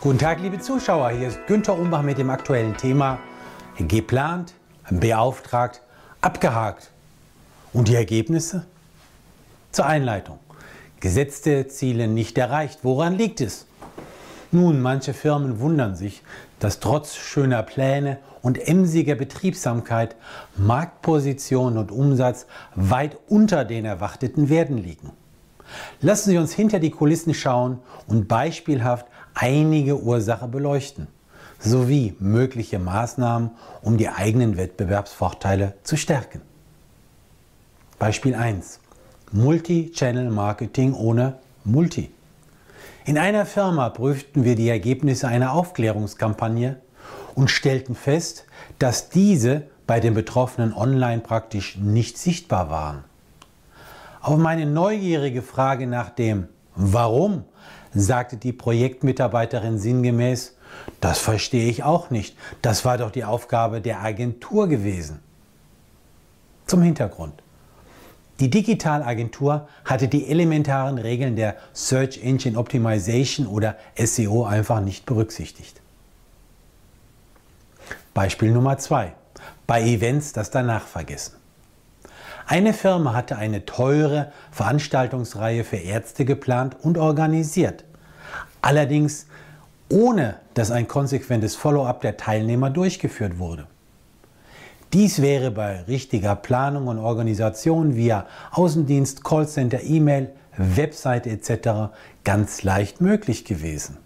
Guten Tag, liebe Zuschauer. Hier ist Günther Umbach mit dem aktuellen Thema geplant, beauftragt, abgehakt. Und die Ergebnisse? Zur Einleitung. Gesetzte Ziele nicht erreicht. Woran liegt es? Nun, manche Firmen wundern sich, dass trotz schöner Pläne und emsiger Betriebsamkeit Marktposition und Umsatz weit unter den erwarteten Werten liegen. Lassen Sie uns hinter die Kulissen schauen und beispielhaft einige Ursachen beleuchten, sowie mögliche Maßnahmen, um die eigenen Wettbewerbsvorteile zu stärken. Beispiel 1. Multi-Channel Marketing ohne Multi. In einer Firma prüften wir die Ergebnisse einer Aufklärungskampagne und stellten fest, dass diese bei den Betroffenen online praktisch nicht sichtbar waren. Auf meine neugierige Frage nach dem Warum sagte die Projektmitarbeiterin sinngemäß, das verstehe ich auch nicht, das war doch die Aufgabe der Agentur gewesen. Zum Hintergrund. Die Digitalagentur hatte die elementaren Regeln der Search Engine Optimization oder SEO einfach nicht berücksichtigt. Beispiel Nummer 2. Bei Events das danach vergessen. Eine Firma hatte eine teure Veranstaltungsreihe für Ärzte geplant und organisiert. Allerdings ohne dass ein konsequentes Follow-up der Teilnehmer durchgeführt wurde. Dies wäre bei richtiger Planung und Organisation via Außendienst, Callcenter, E-Mail, Website etc. ganz leicht möglich gewesen.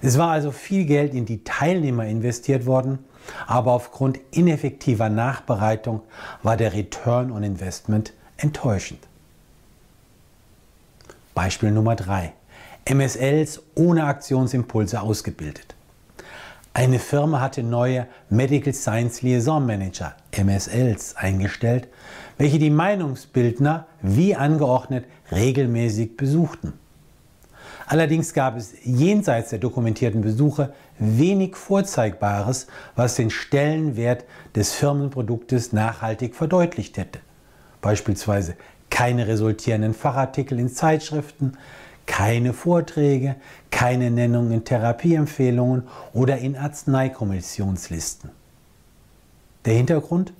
Es war also viel Geld in die Teilnehmer investiert worden, aber aufgrund ineffektiver Nachbereitung war der Return on Investment enttäuschend. Beispiel Nummer 3. MSLs ohne Aktionsimpulse ausgebildet. Eine Firma hatte neue Medical Science Liaison Manager, MSLs, eingestellt, welche die Meinungsbildner wie angeordnet regelmäßig besuchten. Allerdings gab es jenseits der dokumentierten Besuche wenig Vorzeigbares, was den Stellenwert des Firmenproduktes nachhaltig verdeutlicht hätte. Beispielsweise keine resultierenden Fachartikel in Zeitschriften, keine Vorträge, keine Nennung in Therapieempfehlungen oder in Arzneikommissionslisten. Der Hintergrund?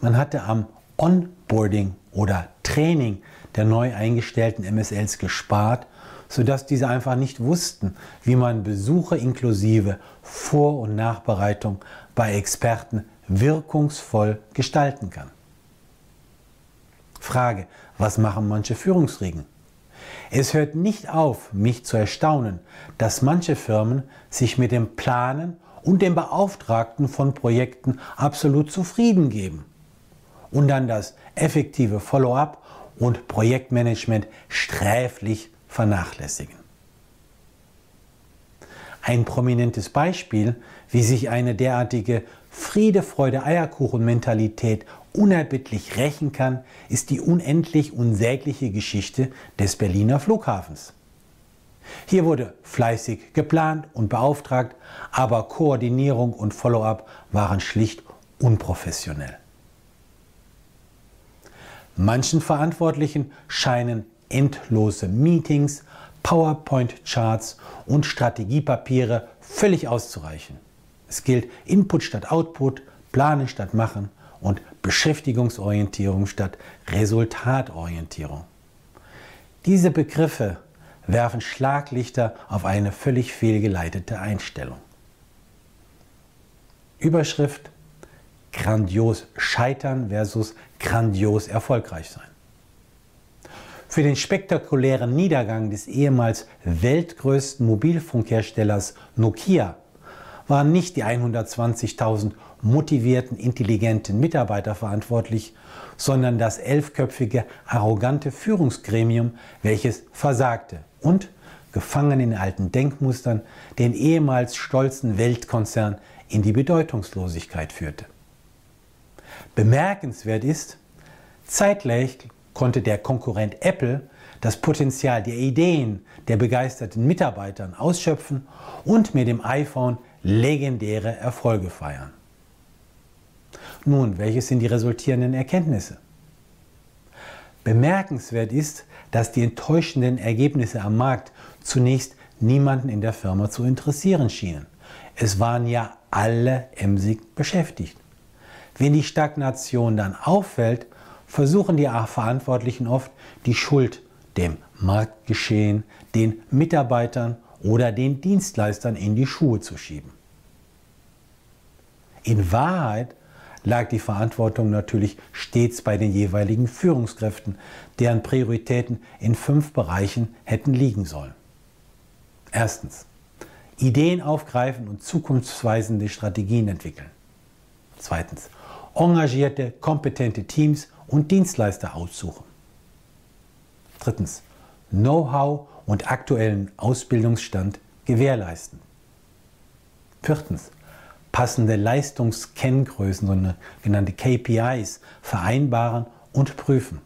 Man hatte am Onboarding oder Training der neu eingestellten MSLs gespart sodass diese einfach nicht wussten, wie man Besuche inklusive Vor- und Nachbereitung bei Experten wirkungsvoll gestalten kann. Frage, was machen manche Führungsriegen? Es hört nicht auf, mich zu erstaunen, dass manche Firmen sich mit dem Planen und dem Beauftragten von Projekten absolut zufrieden geben und dann das effektive Follow-up und Projektmanagement sträflich vernachlässigen. Ein prominentes Beispiel, wie sich eine derartige Friede, Freude, Eierkuchen-Mentalität unerbittlich rächen kann, ist die unendlich unsägliche Geschichte des Berliner Flughafens. Hier wurde fleißig geplant und beauftragt, aber Koordinierung und Follow-up waren schlicht unprofessionell. Manchen Verantwortlichen scheinen endlose Meetings, PowerPoint-Charts und Strategiepapiere völlig auszureichen. Es gilt Input statt Output, Planen statt Machen und Beschäftigungsorientierung statt Resultatorientierung. Diese Begriffe werfen Schlaglichter auf eine völlig fehlgeleitete Einstellung. Überschrift Grandios scheitern versus grandios erfolgreich sein. Für den spektakulären Niedergang des ehemals weltgrößten Mobilfunkherstellers Nokia waren nicht die 120.000 motivierten, intelligenten Mitarbeiter verantwortlich, sondern das elfköpfige, arrogante Führungsgremium, welches versagte und, gefangen in alten Denkmustern, den ehemals stolzen Weltkonzern in die Bedeutungslosigkeit führte. Bemerkenswert ist, zeitgleich konnte der Konkurrent Apple das Potenzial der Ideen der begeisterten Mitarbeitern ausschöpfen und mit dem iPhone legendäre Erfolge feiern. Nun, welche sind die resultierenden Erkenntnisse? Bemerkenswert ist, dass die enttäuschenden Ergebnisse am Markt zunächst niemanden in der Firma zu interessieren schienen. Es waren ja alle emsig beschäftigt. Wenn die Stagnation dann auffällt, versuchen die Verantwortlichen oft, die Schuld dem Marktgeschehen, den Mitarbeitern oder den Dienstleistern in die Schuhe zu schieben. In Wahrheit lag die Verantwortung natürlich stets bei den jeweiligen Führungskräften, deren Prioritäten in fünf Bereichen hätten liegen sollen. Erstens. Ideen aufgreifen und zukunftsweisende Strategien entwickeln. Zweitens. Engagierte, kompetente Teams und Dienstleister aussuchen. Drittens. Know-how und aktuellen Ausbildungsstand gewährleisten. Viertens passende Leistungskenngrößen, sogenannte KPIs, vereinbaren und prüfen.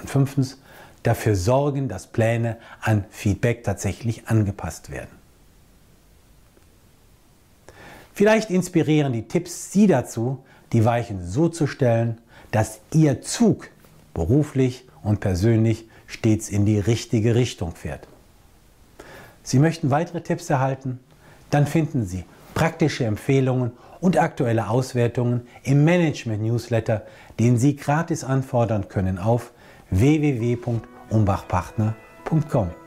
Und fünftens, dafür sorgen, dass Pläne an Feedback tatsächlich angepasst werden. Vielleicht inspirieren die Tipps Sie dazu, die Weichen so zu stellen, dass Ihr Zug beruflich und persönlich stets in die richtige Richtung fährt. Sie möchten weitere Tipps erhalten? Dann finden Sie praktische Empfehlungen und aktuelle Auswertungen im Management-Newsletter, den Sie gratis anfordern können auf www.umbachpartner.com.